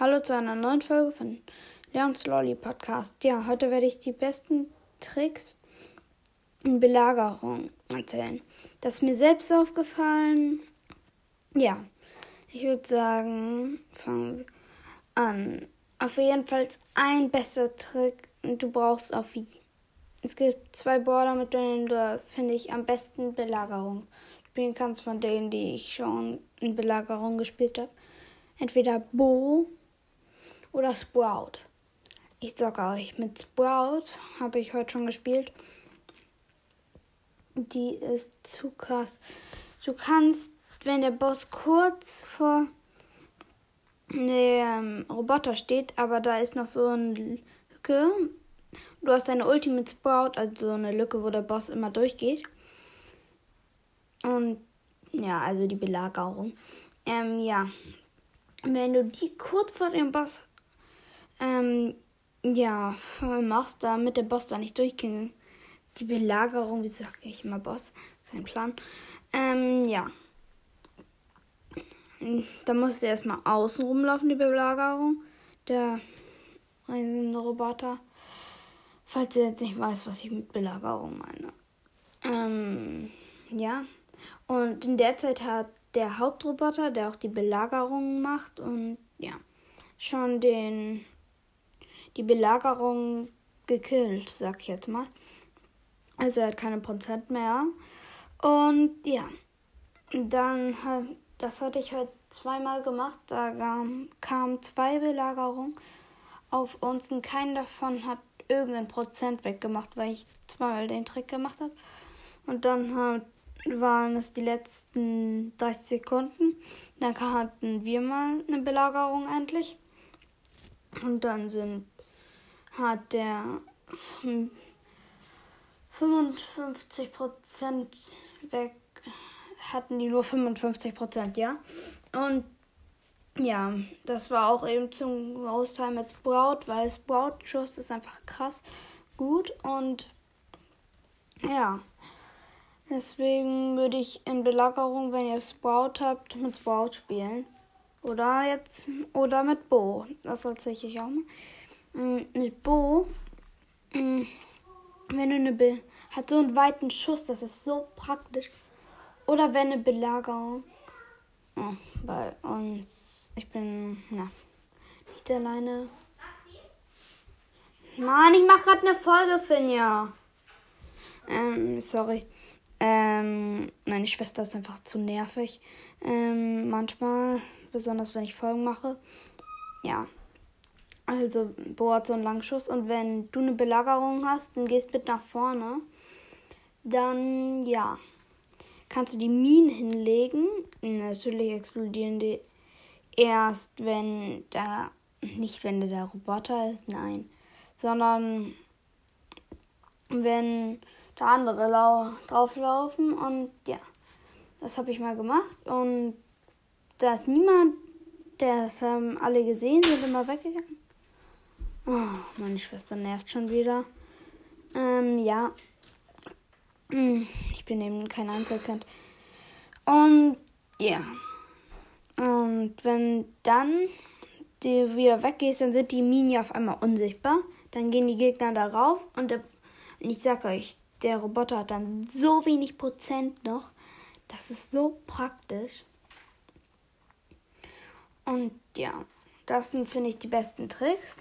Hallo zu einer neuen Folge von Leons Lolly Podcast. Ja, heute werde ich die besten Tricks in Belagerung erzählen. Das ist mir selbst aufgefallen. Ja, ich würde sagen, fangen wir an. Auf jeden Fall ein bester Trick. Du brauchst auf es gibt zwei Border, mit denen du, finde ich, am besten Belagerung spielen kannst, von denen, die ich schon in Belagerung gespielt habe. Entweder Bo oder Sprout. Ich sag euch, mit Sprout habe ich heute schon gespielt. Die ist zu krass. Du kannst, wenn der Boss kurz vor dem Roboter steht, aber da ist noch so eine Lücke. Du hast deine Ulti mit Sprout, also so eine Lücke, wo der Boss immer durchgeht. Und ja, also die Belagerung. Ähm, ja. Wenn du die kurz vor dem Boss ähm, ja, machst, damit der Boss da nicht durchging. Die Belagerung, wie sage ich immer Boss? Kein Plan. Ähm, ja. Da musst du erstmal außen rumlaufen, die Belagerung. Der Roboter. Falls ihr jetzt nicht weiß, was ich mit Belagerung meine. Ähm, ja. Und in der Zeit hat der Hauptroboter, der auch die Belagerung macht und ja, schon den die Belagerung gekillt, sag ich jetzt mal. Also er hat keine Prozent mehr. Und ja, dann hat, das hatte ich heute zweimal gemacht. Da kamen zwei Belagerungen auf uns und kein davon hat irgendein Prozent weggemacht, weil ich zweimal den Trick gemacht habe. Und dann hat, waren es die letzten 30 Sekunden. Dann hatten wir mal eine Belagerung endlich. Und dann sind hat der 55% weg, hatten die nur 55% ja. Und ja, das war auch eben zum Großteil mit Sprout, weil Sprout-Schuss ist einfach krass gut und ja. Deswegen würde ich in Belagerung, wenn ihr Sprout habt, mit Sprout spielen. Oder jetzt, oder mit Bo. Das erzähle ich auch mal. Mm, mit Bo, mm, wenn du eine Be hat so einen weiten Schuss, das ist so praktisch. Oder wenn eine Belagerung oh, bei uns, ich bin ja nicht alleine. Mann, ich mach gerade eine Folge, Finja. Ähm, sorry. Ähm, meine Schwester ist einfach zu nervig. Ähm, manchmal, besonders wenn ich Folgen mache. Ja, also bohrt so einen Langschuss. Und wenn du eine Belagerung hast und gehst mit nach vorne, dann ja, kannst du die Minen hinlegen. Natürlich explodieren die erst, wenn da, nicht wenn der Roboter ist, nein, sondern wenn da andere drauflaufen und ja, das habe ich mal gemacht und da ist niemand, das haben alle gesehen, sind immer weggegangen. Oh, meine Schwester nervt schon wieder. Ähm, ja. Hm, ich bin eben kein Einzelkind. Und ja. Und wenn dann du wieder weggehst, dann sind die Minen auf einmal unsichtbar. Dann gehen die Gegner darauf und, der, und ich sag euch, der Roboter hat dann so wenig Prozent noch. Das ist so praktisch. Und ja, das sind, finde ich, die besten Tricks.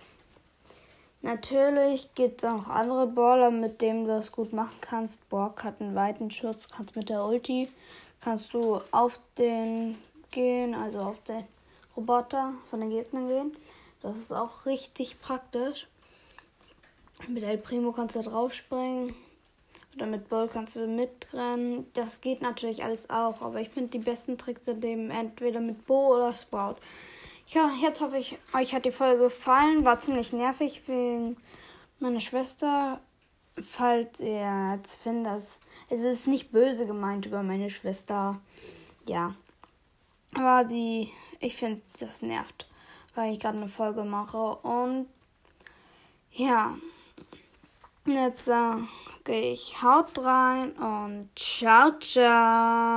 Natürlich gibt es auch andere Baller, mit denen du das gut machen kannst. Borg hat einen weiten Schuss, kannst mit der Ulti, kannst du auf den gehen, also auf den Roboter von den Gegnern gehen. Das ist auch richtig praktisch. Mit El Primo kannst du draufspringen. Oder mit Ball kannst du mitrennen. Das geht natürlich alles auch, aber ich finde die besten Tricks sind eben entweder mit Bo oder Sprout. Ja, jetzt hoffe ich, euch hat die Folge gefallen. War ziemlich nervig wegen meiner Schwester. Falls ihr jetzt findet, es ist nicht böse gemeint über meine Schwester. Ja. Aber sie, ich finde, das nervt, weil ich gerade eine Folge mache. Und ja. Jetzt sage ich, haut rein und ciao, ciao.